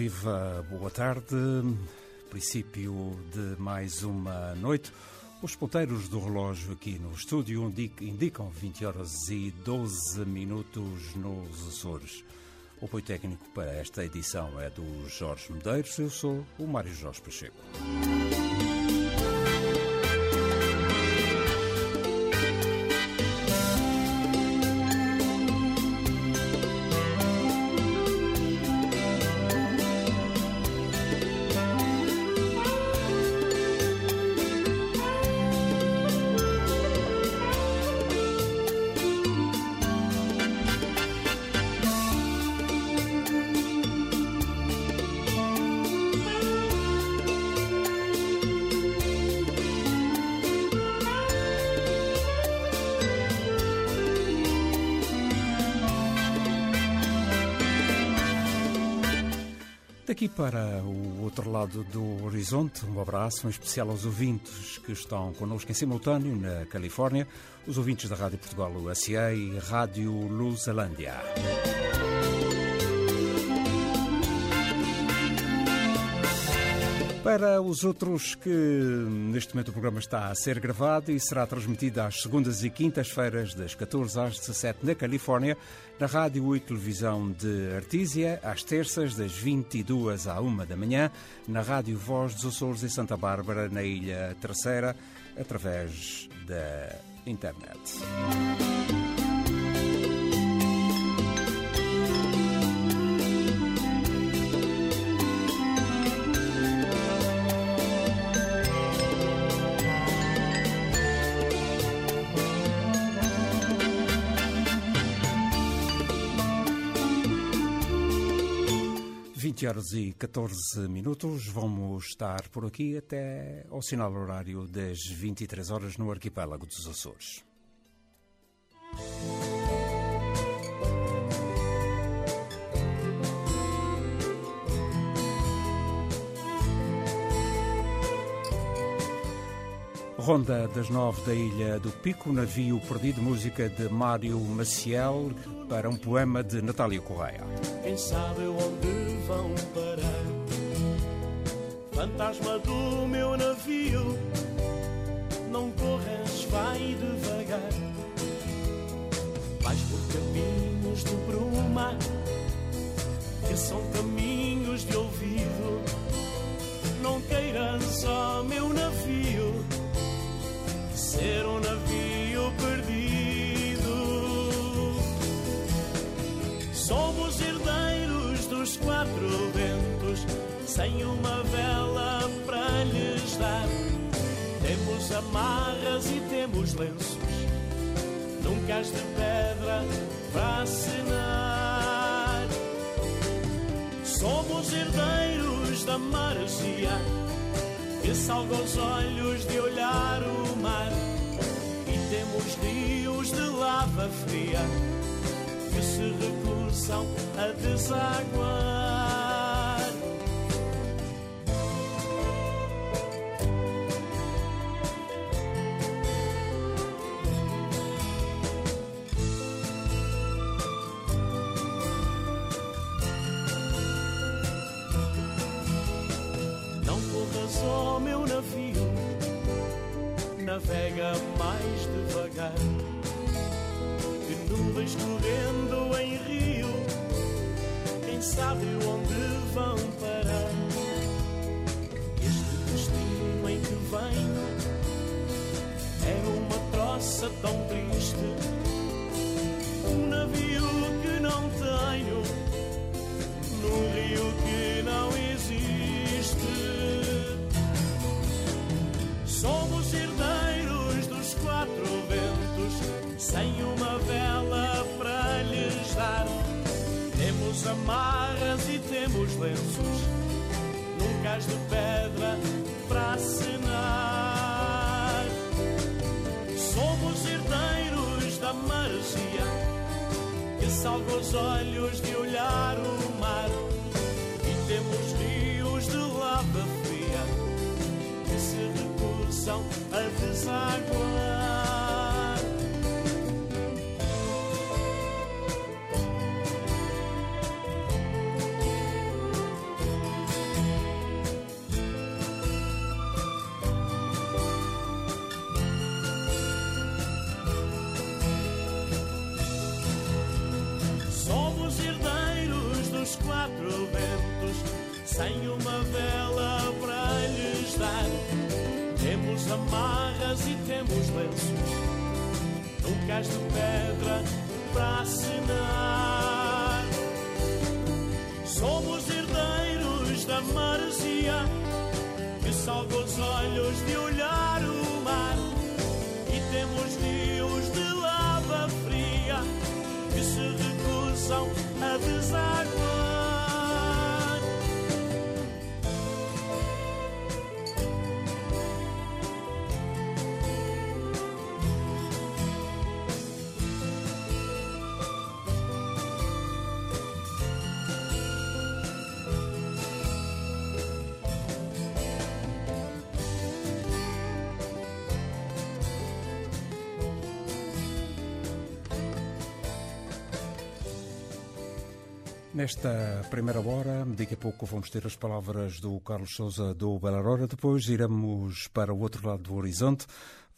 Viva, boa tarde. Princípio de mais uma noite. Os ponteiros do relógio aqui no estúdio indicam 20 horas e 12 minutos nos Açores. O apoio técnico para esta edição é do Jorge Medeiros. Eu sou o Mário Jorge Pacheco. Daqui para o outro lado do horizonte, um abraço em especial aos ouvintes que estão connosco em simultâneo na Califórnia, os ouvintes da Rádio Portugal USA e Rádio Lusalândia. Para os outros que neste momento o programa está a ser gravado e será transmitido às segundas e quintas-feiras das 14 às 17 na Califórnia, na rádio e televisão de Artísia, às terças das 22 à 1 da manhã, na rádio Voz dos Açores em Santa Bárbara, na Ilha Terceira, através da internet. 20 horas e 14 minutos. Vamos estar por aqui até ao sinal horário das 23 horas no arquipélago dos Açores. Ronda das Nove da Ilha do Pico, navio perdido, música de Mário Maciel para um poema de Natália Correia. Vão parar? Fantasma do meu navio, não corras, vai devagar. Vais por caminhos de bruma, que são caminhos de ouvido. Não queiras, ó meu navio, ser um navio quatro ventos, sem uma vela para lhes dar. Temos amarras e temos lenços, num cais de pedra assinar. Somos herdeiros da maresia, que salga os olhos de olhar o mar. E temos rios de lava fria que se recusam a desaguar. Não corras, ó meu navio, navega mais devagar que nuvens correndo em rio, quem sabe dos quatro ventos, sem uma vela para lhes dar. Temos amarras e temos lenços, num cais de pedra para assinar. Somos herdeiros da maresia, que salva os olhos de olhar o mar. E temos rios de lava fria que se recusam a desaguar. Nesta primeira hora, daqui a pouco vamos ter as palavras do Carlos Souza do Belarora, depois iremos para o outro lado do horizonte,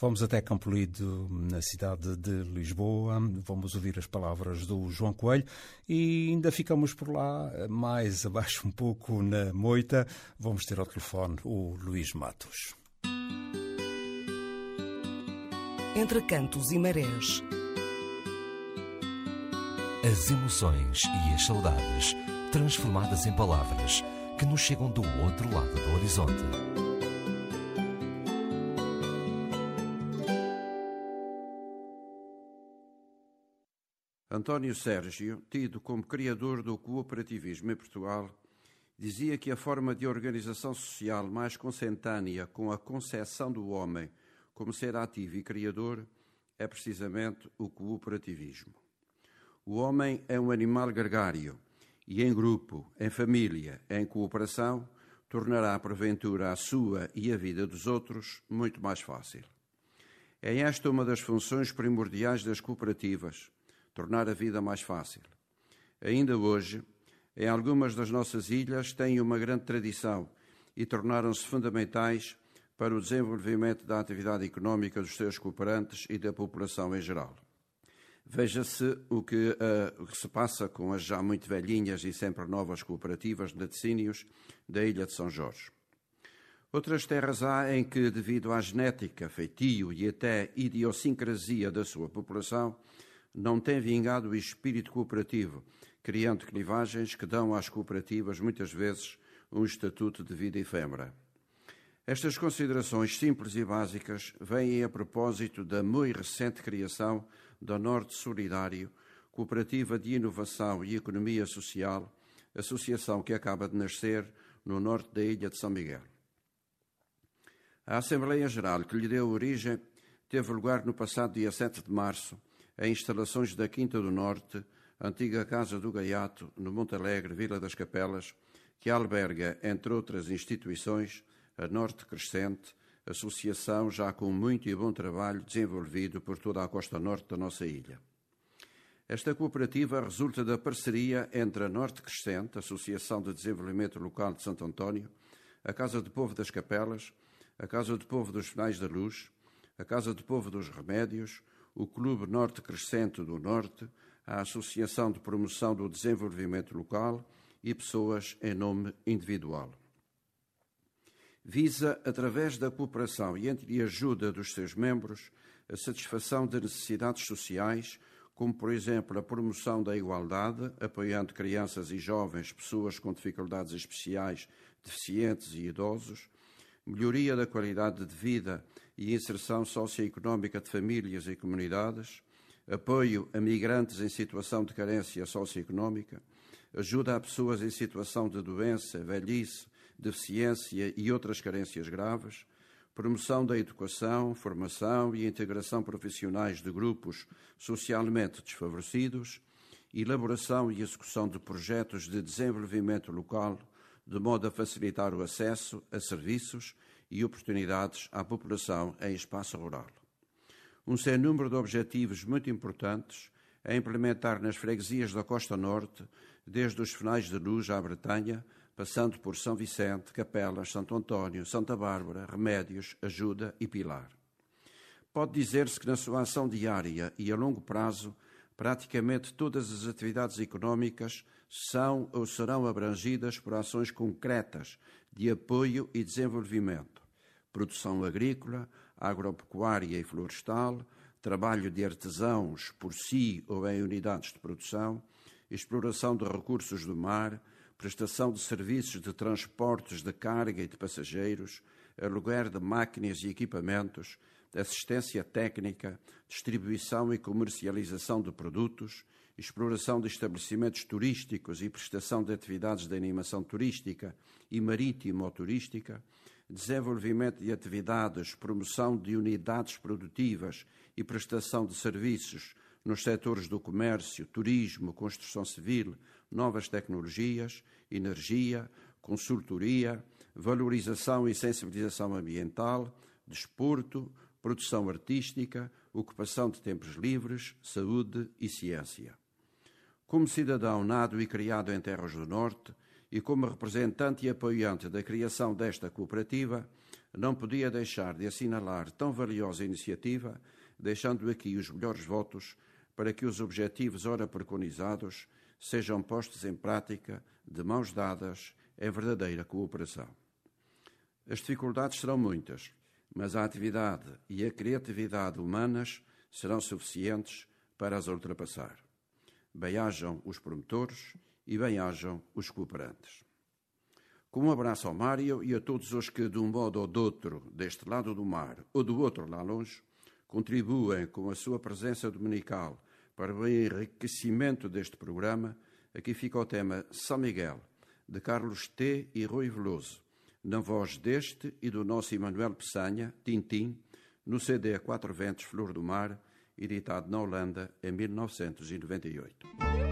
vamos até Campolido, na cidade de Lisboa, vamos ouvir as palavras do João Coelho. E ainda ficamos por lá, mais abaixo um pouco na moita, vamos ter ao telefone o Luís Matos. Entre cantos e marés. As emoções e as saudades transformadas em palavras que nos chegam do outro lado do horizonte. António Sérgio, tido como criador do cooperativismo em Portugal, dizia que a forma de organização social mais consentânea com a concepção do homem como ser ativo e criador é precisamente o cooperativismo. O homem é um animal gregário e, em grupo, em família, em cooperação, tornará porventura a sua e a vida dos outros muito mais fácil. É esta uma das funções primordiais das cooperativas, tornar a vida mais fácil. Ainda hoje, em algumas das nossas ilhas, têm uma grande tradição e tornaram-se fundamentais para o desenvolvimento da atividade económica dos seus cooperantes e da população em geral. Veja-se o que, uh, se passa com as já muito velhinhas e sempre novas cooperativas de laticínios da Ilha de São Jorge. Outras terras há em que, devido à genética, feitio e até idiosincrasia da sua população, não tem vingado o espírito cooperativo, criando clivagens que dão às cooperativas, muitas vezes, um estatuto de vida efêmera. Estas considerações simples e básicas vêm a propósito da muito recente criação da Norte Solidário, Cooperativa de Inovação e Economia Social, associação que acaba de nascer no norte da ilha de São Miguel. A Assembleia Geral que lhe deu origem teve lugar no passado dia 7 de março, em instalações da Quinta do Norte, antiga Casa do Gaiato, no Monte Alegre, Vila das Capelas, que alberga, entre outras instituições, a Norte Crescente, associação já com muito e bom trabalho desenvolvido por toda a costa norte da nossa ilha. Esta cooperativa resulta da parceria entre a Norte Crescente, Associação de Desenvolvimento Local de Santo António, a Casa de Povo das Capelas, a Casa de Povo dos Finais da Luz, a Casa de Povo dos Remédios, o Clube Norte Crescente do Norte, a Associação de Promoção do Desenvolvimento Local e pessoas em nome individual. Visa, através da cooperação e entre a ajuda dos seus membros, a satisfação de necessidades sociais, como, por exemplo, a promoção da igualdade, apoiando crianças e jovens, pessoas com dificuldades especiais, deficientes e idosos, melhoria da qualidade de vida e inserção socioeconómica de famílias e comunidades, apoio a migrantes em situação de carência socioeconómica, ajuda a pessoas em situação de doença, velhice, deficiência e outras carências graves, promoção da educação, formação e integração profissionais de grupos socialmente desfavorecidos, elaboração e execução de projetos de desenvolvimento local, de modo a facilitar o acesso a serviços e oportunidades à população em espaço rural. Um sem número de objetivos muito importantes a implementar nas freguesias da Costa Norte, desde os finais de luz à Bretanha, passando por São Vicente, Capelas, Santo António, Santa Bárbara, Remédios, Ajuda e Pilar. Pode dizer-se que na sua ação diária e a longo prazo, praticamente todas as atividades económicas são ou serão abrangidas por ações concretas de apoio e desenvolvimento. Produção agrícola, agropecuária e florestal, trabalho de artesãos por si ou em unidades de produção, exploração de recursos do mar, prestação de serviços de transportes de carga e de passageiros, aluguer de máquinas e equipamentos, assistência técnica, distribuição e comercialização de produtos, exploração de estabelecimentos turísticos e prestação de atividades de animação turística e marítimo-turística, desenvolvimento de atividades, promoção de unidades produtivas e prestação de serviços nos setores do comércio, turismo, construção civil, novas tecnologias, energia, consultoria, valorização e sensibilização ambiental, desporto, produção artística, ocupação de tempos livres, saúde e ciência. Como cidadão nado e criado em terras do Norte e como representante e apoiante da criação desta cooperativa, não podia deixar de assinalar tão valiosa iniciativa, deixando aqui os melhores votos para que os objetivos ora preconizados sejam postos em prática de mãos dadas em verdadeira cooperação. As dificuldades serão muitas, mas a atividade e a criatividade humanas serão suficientes para as ultrapassar. Bem-hajam os promotores e bem-hajam os cooperantes. Com um abraço ao Mário e a todos os que, de um modo ou de outro, deste lado do mar ou do outro lá longe, contribuem com a sua presença dominical para o enriquecimento deste programa, aqui fica o tema São Miguel, de Carlos T. e Rui Veloso, na voz deste e do nosso Emanuel Peçanha, Tintim, no CD Quatro Ventos Flor do Mar, editado na Holanda em 1998.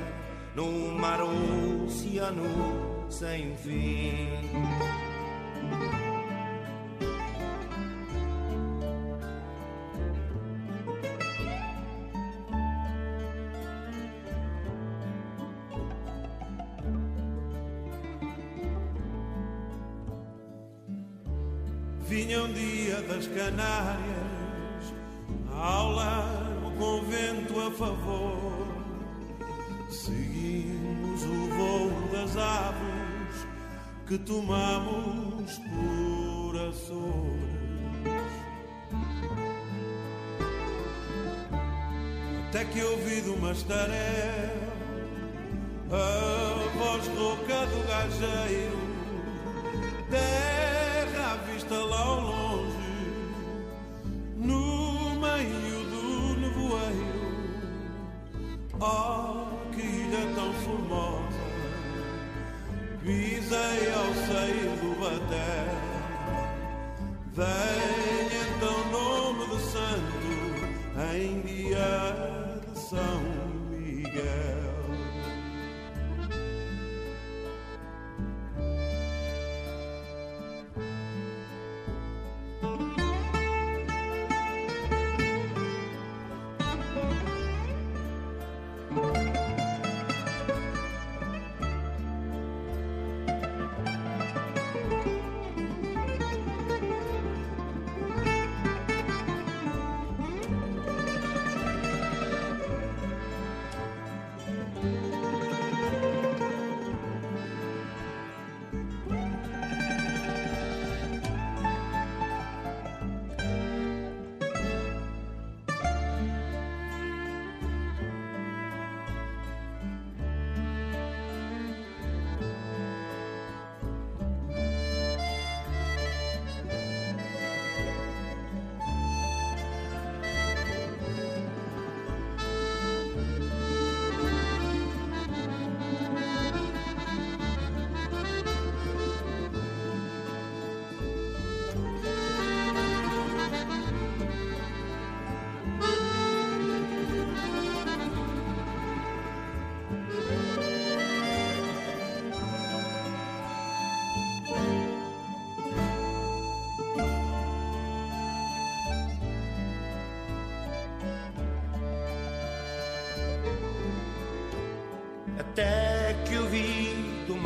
no mar oceano sem fim. Até que ouvi de uma estarela a voz rouca do gajeiro, terra à vista lá ao longe, no meio do nevoeiro. Oh, que ilha tão formosa, pisei ao seio do baté. Vem então nome de santo em dia de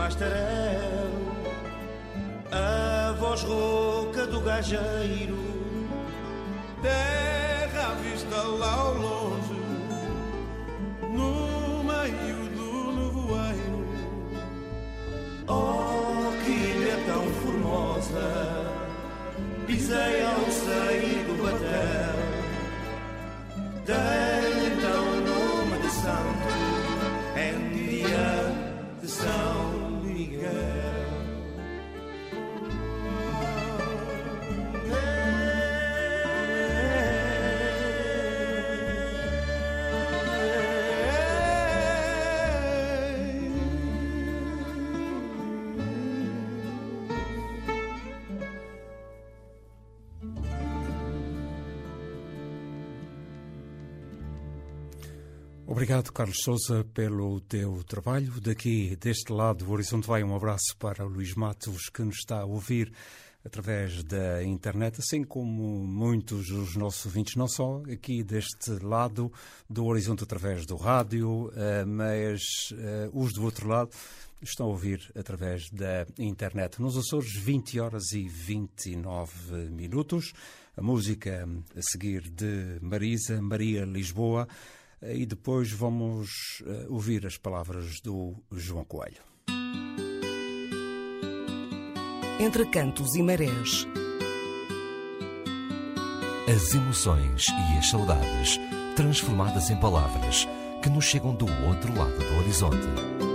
mastarel a voz rouca do gajeiro, terra vista lá ao longe, no meio do nevoeiro. Oh, que ilha tão formosa, pisei ao sair do batel. Obrigado, Carlos Souza, pelo teu trabalho. Daqui, deste lado do Horizonte, vai um abraço para o Luís Matos, que nos está a ouvir através da internet, assim como muitos dos nossos ouvintes, não só aqui deste lado do Horizonte através do rádio, eh, mas eh, os do outro lado estão a ouvir através da internet. Nos Açores, 20 horas e 29 minutos. A música a seguir de Marisa, Maria Lisboa. E depois vamos uh, ouvir as palavras do João Coelho. Entre cantos e marés. As emoções e as saudades transformadas em palavras que nos chegam do outro lado do horizonte.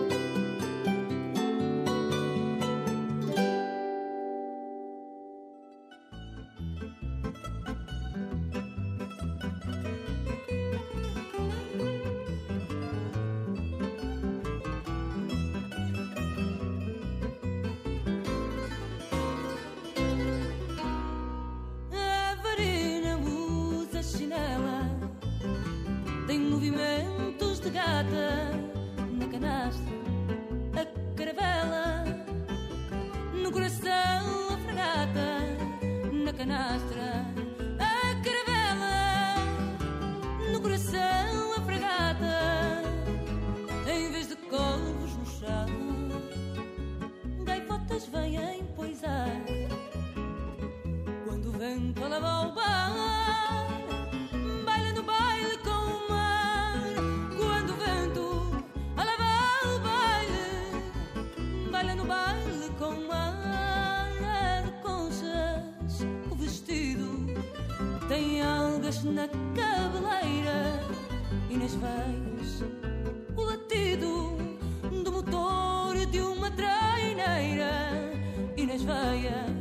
na cabeleira e nas veias o latido do motor de uma treineira e nas veias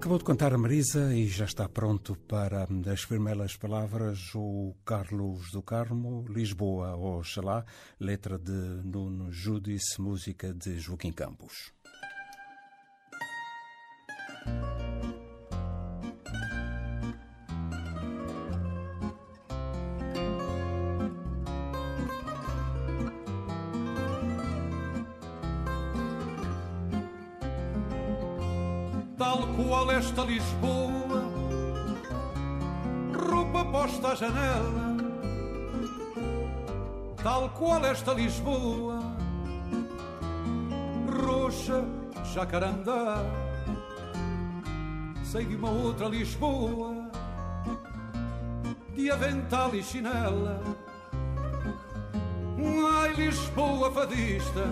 Acabou de contar a Marisa e já está pronto para as primeiras palavras o Carlos do Carmo, Lisboa, Oxalá, letra de Nuno Judice, música de Joaquim Campos. Esta Lisboa, roupa posta à janela, tal qual esta Lisboa, roxa, jacarandá. Sei de uma outra Lisboa, de avental e chinela. Ai, Lisboa fadista,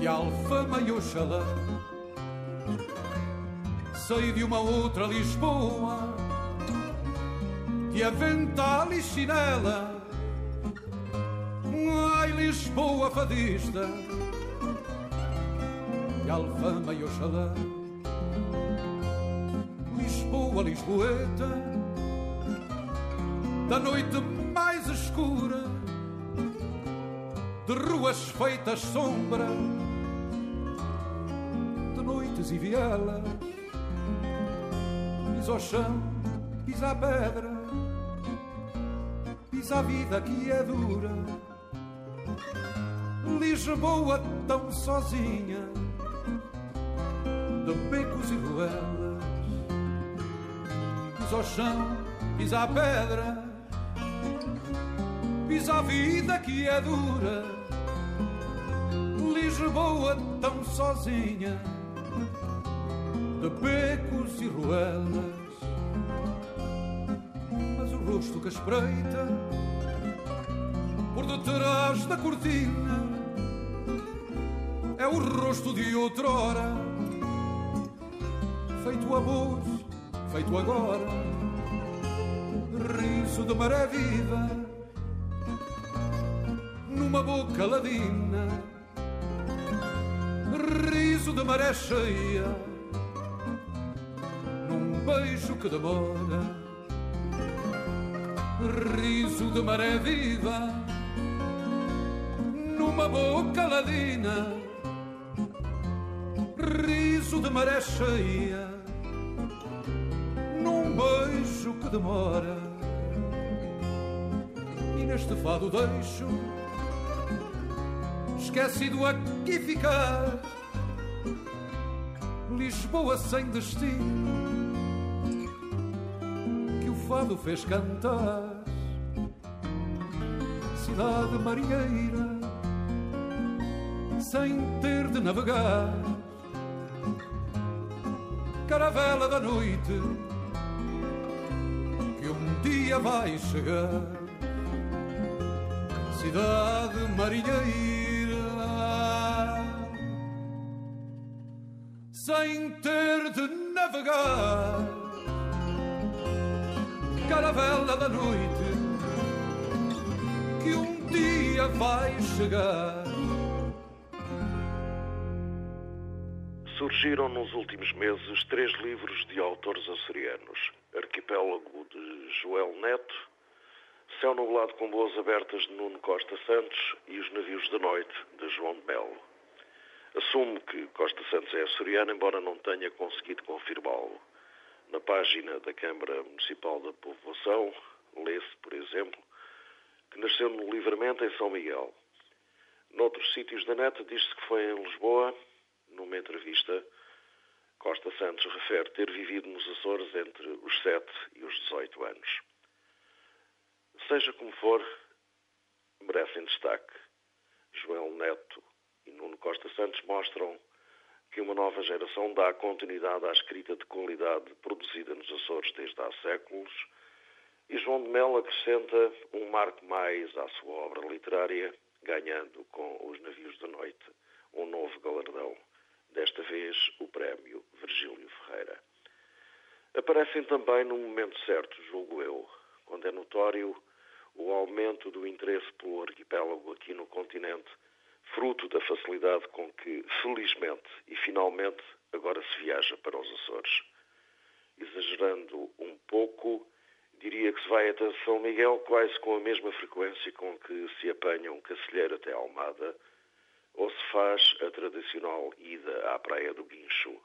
de alfama e oxalá sei de uma outra Lisboa, de avental e chinela. Ai, Lisboa fadista, de alfama e oxalá. Lisboa, Lisboeta, da noite mais escura, de ruas feitas sombra, de noites e vielas pisa ao chão, pisa a pedra, pisa a vida que é dura. Lisboa tão sozinha, de becos e ruelas, pisa ao chão, pisa a pedra, pisa a vida que é dura. Lisboa tão sozinha de becos e ruelas. Mas o rosto que espreita por detrás da cortina é o rosto de outrora, feito amor, feito agora, riso de maré viva numa boca ladina, riso de maré cheia que demora, riso de maré viva, numa boca ladina, riso de maré cheia, num beijo que demora, e neste fado deixo, esquecido aqui ficar, Lisboa sem destino fado fez cantar. Cidade marinheira, sem ter de navegar. Caravela da noite, que um dia vai chegar. Cidade marinheira, sem ter de navegar caravela da noite que um dia vai chegar. Surgiram nos últimos meses três livros de autores açorianos: Arquipélago de Joel Neto, Céu Nublado com Boas Abertas de Nuno Costa Santos e Os Navios da Noite de João de Melo. Assumo que Costa Santos é açoriano, embora não tenha conseguido confirmá-lo. Na página da Câmara Municipal da Povoação, lê-se, por exemplo, que nasceu no Livramento, em São Miguel. Noutros sítios da neta diz-se que foi em Lisboa. Numa entrevista, Costa Santos refere ter vivido nos Açores entre os 7 e os 18 anos. Seja como for, merecem destaque. Joel Neto e Nuno Costa Santos mostram que uma nova geração dá continuidade à escrita de qualidade produzida nos Açores desde há séculos e João de Melo acrescenta um marco mais à sua obra literária, ganhando com Os Navios da Noite um novo galardão, desta vez o prémio Virgílio Ferreira. Aparecem também no momento certo, julgo eu, quando é notório o aumento do interesse pelo arquipélago aqui no continente, fruto da facilidade com que, felizmente e finalmente, agora se viaja para os Açores. Exagerando um pouco, diria que se vai até São Miguel quase com a mesma frequência com que se apanha um cacilheiro até Almada, ou se faz a tradicional ida à Praia do Guincho.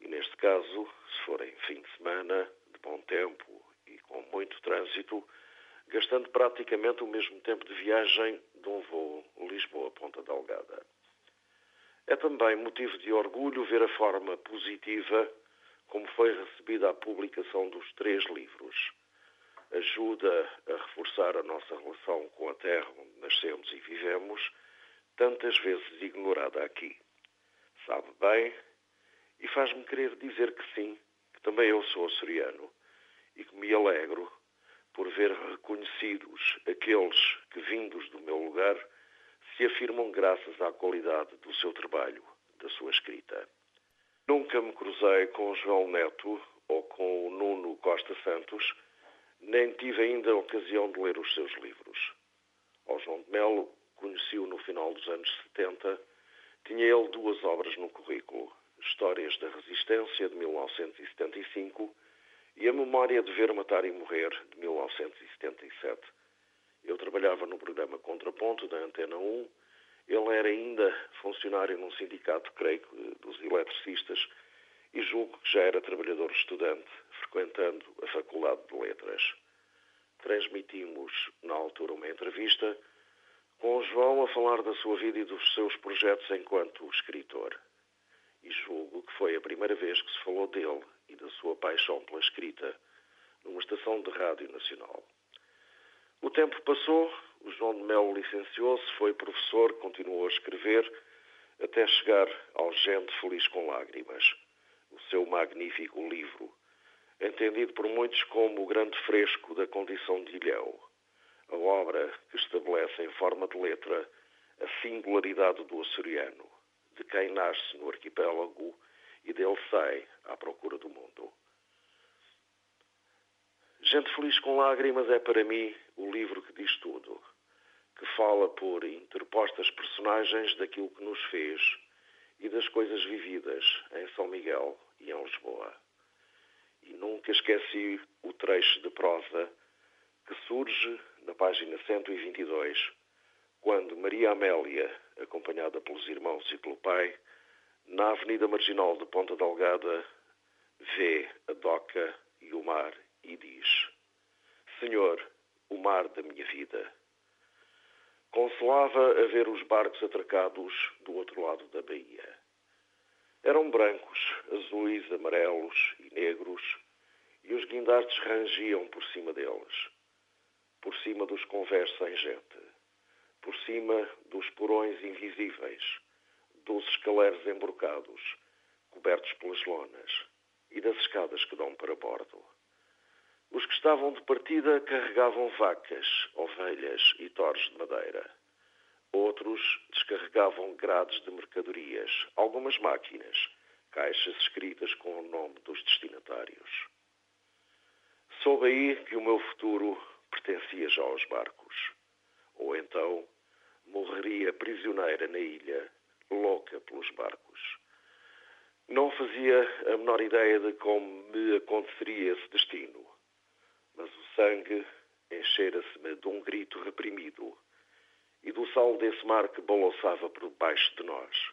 E neste caso, se for em fim de semana, de bom tempo e com muito trânsito, gastando praticamente o mesmo tempo de viagem de um voo Lisboa-Ponta Delgada. É também motivo de orgulho ver a forma positiva como foi recebida a publicação dos três livros. Ajuda a reforçar a nossa relação com a terra onde nascemos e vivemos, tantas vezes ignorada aqui. Sabe bem e faz-me querer dizer que sim, que também eu sou açoriano e que me alegro por ver reconhecidos aqueles que, vindos do meu lugar, se afirmam graças à qualidade do seu trabalho, da sua escrita. Nunca me cruzei com João Neto ou com o Nuno Costa Santos, nem tive ainda a ocasião de ler os seus livros. Ao João de Melo, conheci-o no final dos anos 70, tinha ele duas obras no currículo, Histórias da Resistência, de 1975, e A Memória de Ver, Matar e Morrer, de 1977. Eu trabalhava no programa Contraponto, da Antena 1. Ele era ainda funcionário num sindicato, creio, dos eletricistas, e julgo que já era trabalhador estudante, frequentando a Faculdade de Letras. Transmitimos, na altura, uma entrevista com o João a falar da sua vida e dos seus projetos enquanto escritor. E julgo que foi a primeira vez que se falou dele e da sua paixão pela escrita numa estação de rádio nacional. O tempo passou, o João de Melo licenciou-se, foi professor, continuou a escrever, até chegar ao Gente Feliz com Lágrimas, o seu magnífico livro, entendido por muitos como o grande fresco da condição de ilhéu, a obra que estabelece em forma de letra a singularidade do açoriano, de quem nasce no arquipélago e dele sai à procura do mundo. Gente Feliz com Lágrimas é para mim o livro que diz tudo, que fala por interpostas personagens daquilo que nos fez e das coisas vividas em São Miguel e em Lisboa. E nunca esqueci o trecho de prosa que surge na página 122, quando Maria Amélia, acompanhada pelos irmãos e pelo pai, na Avenida Marginal de Ponta Delgada, vê a doca e o mar e diz: Senhor, o mar da minha vida. Consolava a ver os barcos atracados do outro lado da baía. Eram brancos, azuis, amarelos e negros, e os guindastes rangiam por cima deles, por cima dos convés sem gente, por cima dos porões invisíveis, dos escaleres embrocados, cobertos pelas lonas, e das escadas que dão para bordo. Os que estavam de partida carregavam vacas, ovelhas e torres de madeira. Outros descarregavam grades de mercadorias, algumas máquinas, caixas escritas com o nome dos destinatários. Soube aí que o meu futuro pertencia já aos barcos. ou então morreria prisioneira na ilha, louca pelos barcos. Não fazia a menor ideia de como me aconteceria esse destino, mas o sangue enchera-se-me de um grito reprimido e do sal desse mar que balançava por debaixo de nós,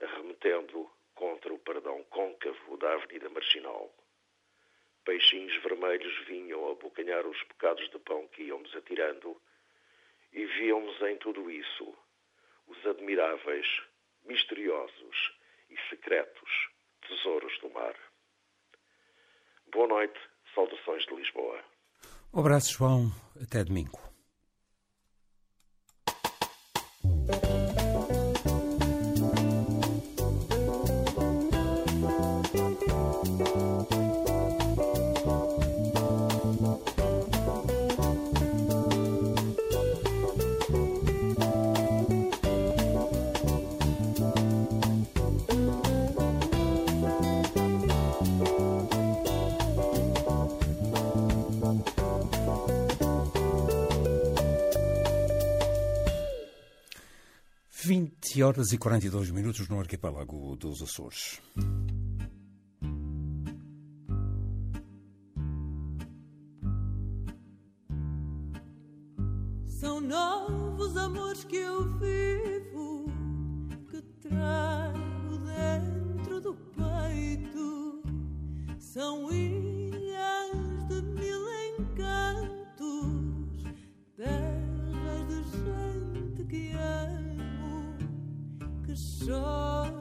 arremetendo contra o perdão côncavo da Avenida Marginal. Peixinhos vermelhos vinham abocanhar os bocados de pão que íamos atirando e víamos em tudo isso os admiráveis, misteriosos e secretos tesouros do mar. Boa noite, saudações de Lisboa. Um abraço, João. Até domingo. Vinte horas e 42 minutos no arquipélago dos Açores. São novos amores que eu vivo, que trago dentro do peito. São que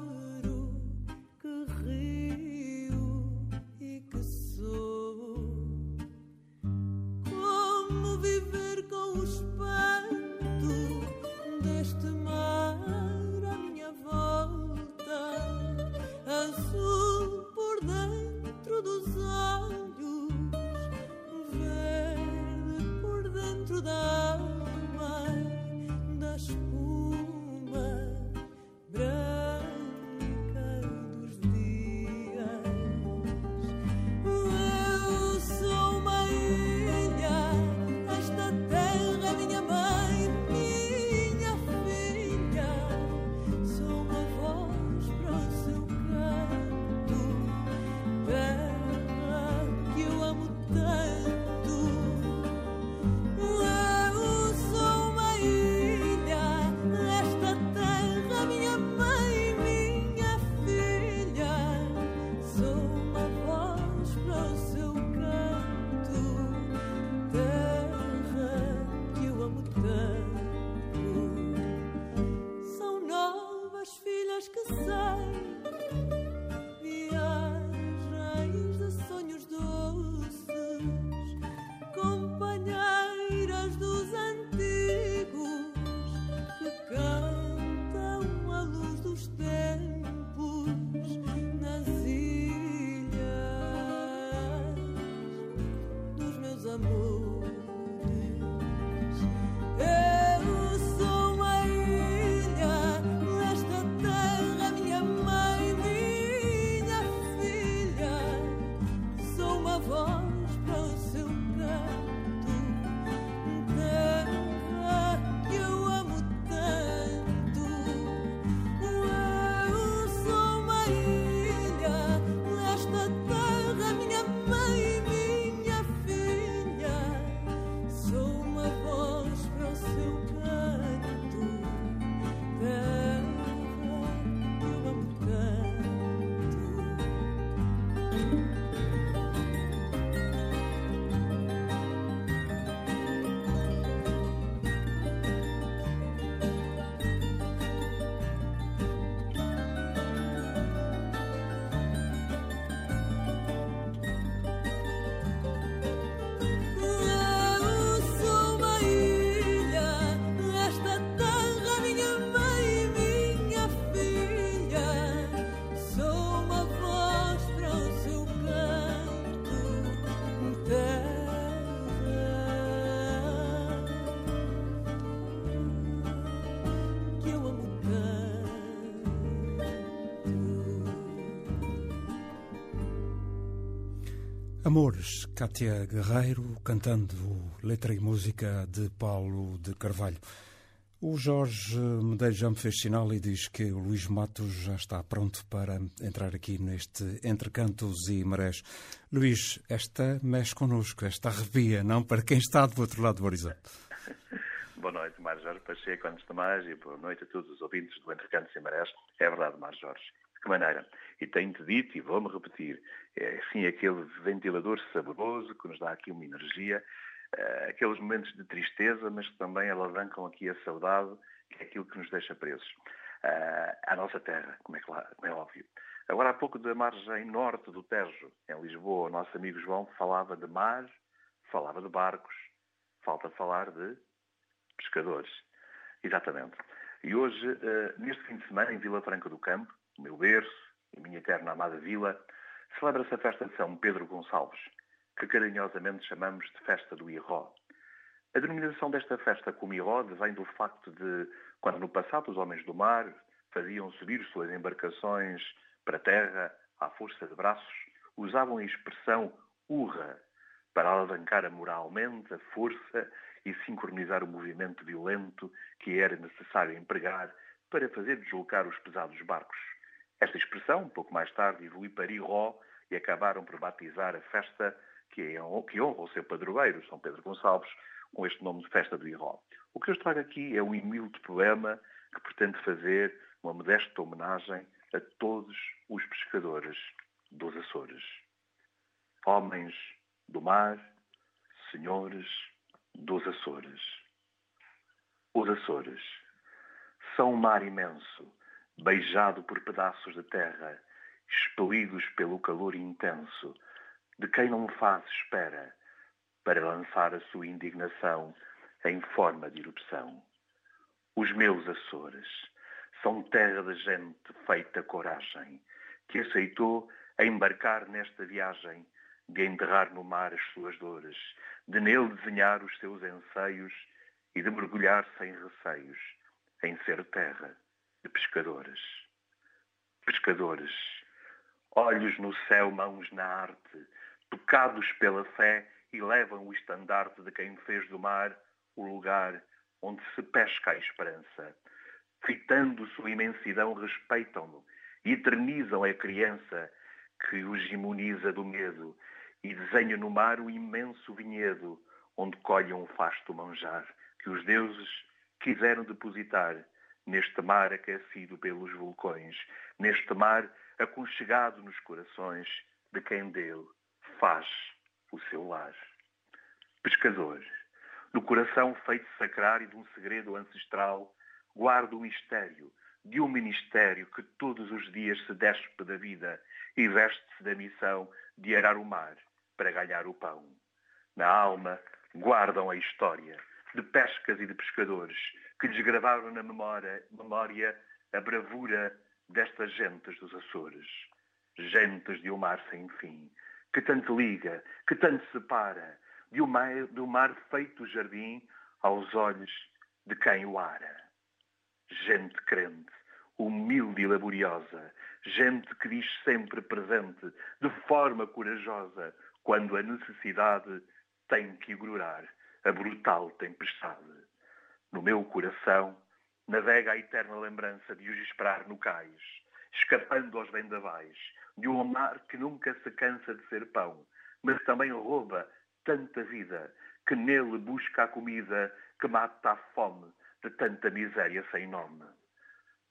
Amores, Cátia Guerreiro, cantando letra e música de Paulo de Carvalho. O Jorge Medeiros já me fez sinal e diz que o Luís Matos já está pronto para entrar aqui neste Entre Cantos e Marés. Luís, esta mexe connosco, esta arrepia, não? Para quem está do outro lado do horizonte. Boa noite, Mário Jorge Pacheco, antes de mais, e boa noite a todos os ouvintes do Entre Cantos e Marés. É verdade, Mário Jorge. De que maneira? E tenho-te dito, e vou-me repetir, é sim aquele ventilador saboroso que nos dá aqui uma energia, uh, aqueles momentos de tristeza, mas que também alavancam aqui a saudade, que é aquilo que nos deixa presos. Uh, à nossa terra, como é, claro, como é óbvio. Agora, há pouco da margem norte do Tejo, em Lisboa, o nosso amigo João falava de mar, falava de barcos, falta falar de pescadores. Exatamente. E hoje, uh, neste fim de semana, em Vila Franca do Campo, o meu berço, a minha eterna amada vila, celebra-se a festa de São Pedro Gonçalves, que carinhosamente chamamos de Festa do Iró. A denominação desta festa como Iró vem do facto de, quando no passado os homens do mar faziam subir suas embarcações para a terra à força de braços, usavam a expressão urra para alavancar moralmente a força e sincronizar o movimento violento que era necessário empregar para fazer deslocar os pesados barcos. Esta expressão, um pouco mais tarde, evoluiu para Iró e acabaram por batizar a festa que, é, que honra o seu padroeiro, São Pedro Gonçalves, com este nome de Festa do Iró. O que eu trago aqui é um humilde poema que pretende fazer uma modesta homenagem a todos os pescadores dos Açores. Homens do mar, senhores dos Açores. Os Açores são um mar imenso, beijado por pedaços de terra, expelidos pelo calor intenso, de quem não faz espera, para lançar a sua indignação em forma de erupção. Os meus Açores são terra de gente feita coragem, que aceitou embarcar nesta viagem, de enterrar no mar as suas dores, de nele desenhar os seus anseios e de mergulhar sem receios em ser terra de pescadores. Pescadores, olhos no céu, mãos na arte, tocados pela fé e levam o estandarte de quem fez do mar o lugar onde se pesca a esperança. Fitando sua imensidão, respeitam-no e eternizam a criança que os imuniza do medo e desenham no mar o imenso vinhedo onde colhem um fasto manjar que os deuses quiseram depositar neste mar aquecido pelos vulcões, neste mar aconchegado nos corações de quem dele faz o seu lar. Pescador, no coração feito sacrário de um segredo ancestral, guarda o mistério de um ministério que todos os dias se despe da vida e veste-se da missão de arar o mar para ganhar o pão. Na alma guardam a história de pescas e de pescadores que lhes gravaram na memória, memória a bravura destas gentes dos Açores. Gentes de um mar sem fim, que tanto liga, que tanto separa, de um mar, de um mar feito jardim aos olhos de quem o ara. Gente crente, humilde e laboriosa, gente que diz sempre presente, de forma corajosa, quando a necessidade tem que ignorar a brutal tempestade. No meu coração navega a eterna lembrança de os esperar no cais, escapando aos vendavais, de um mar que nunca se cansa de ser pão, mas também rouba tanta vida, que nele busca a comida que mata a fome de tanta miséria sem nome.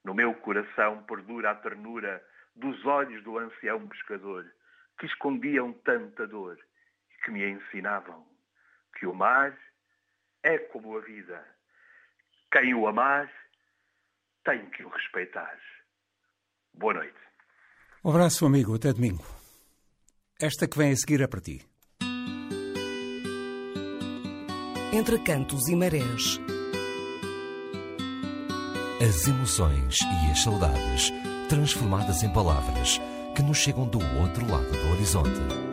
No meu coração perdura a ternura dos olhos do ancião pescador, que escondiam tanta dor e que me ensinavam que o mar é como a vida. Quem o amar tem que o respeitar. Boa noite. Um abraço, amigo. Até domingo. Esta que vem a seguir é para ti. Entre cantos e marés. As emoções e as saudades transformadas em palavras que nos chegam do outro lado do horizonte.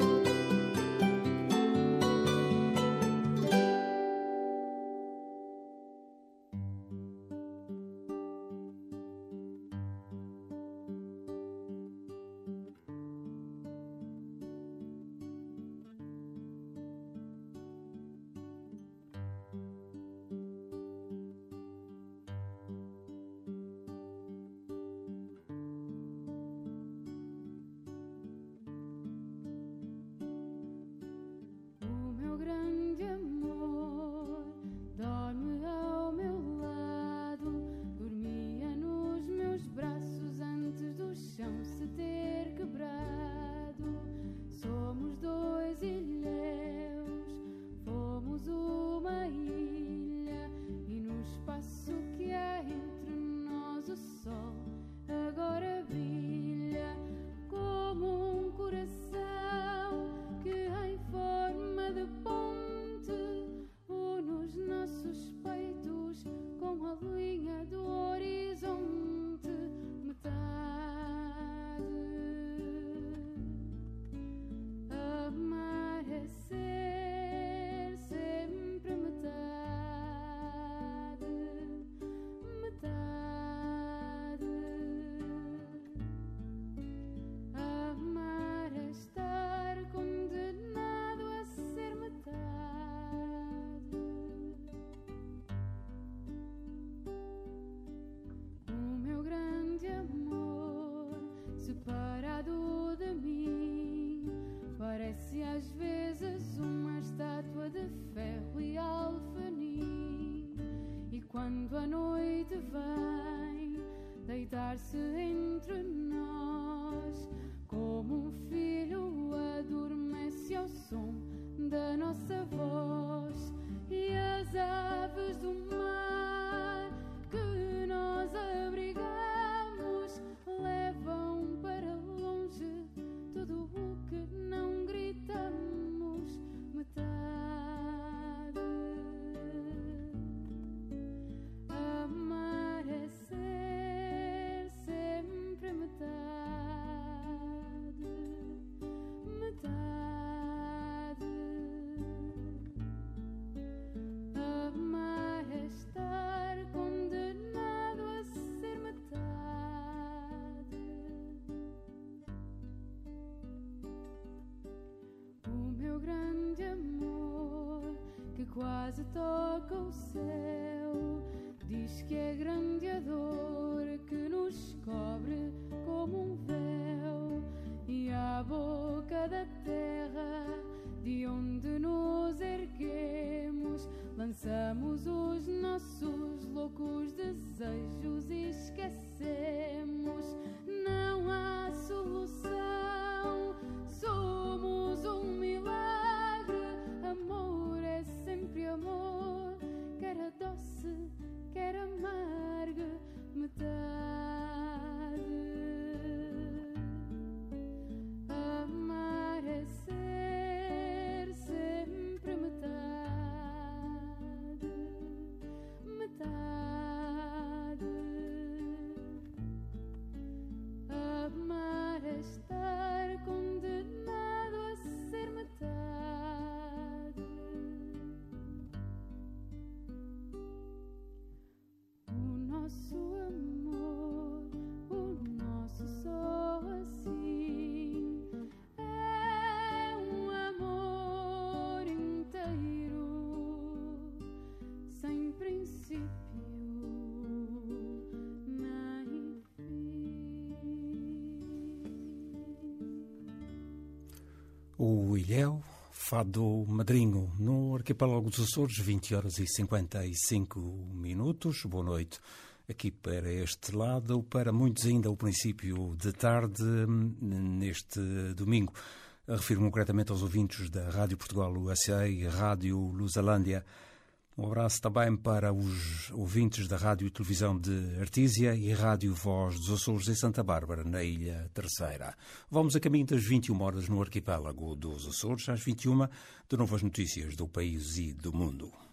Quase toca o céu. Diz que é grande a dor que nos cobre como um véu. E à boca da terra de onde nos erguemos lançamos os nossos loucos desejos e esquecemos. Não há solução. Somos metade amar é Ilhéu, Fado Madrinho, no arquipélago dos Açores, 20 horas e 55 minutos. Boa noite aqui para este lado, para muitos ainda o princípio de tarde, neste domingo. Refiro-me concretamente aos ouvintes da Rádio Portugal USA e Rádio Lusalândia. Um abraço também para os ouvintes da Rádio e Televisão de Artísia e Rádio Voz dos Açores em Santa Bárbara, na Ilha Terceira. Vamos a caminho das 21 horas no arquipélago dos Açores, às 21, de novas notícias do país e do mundo.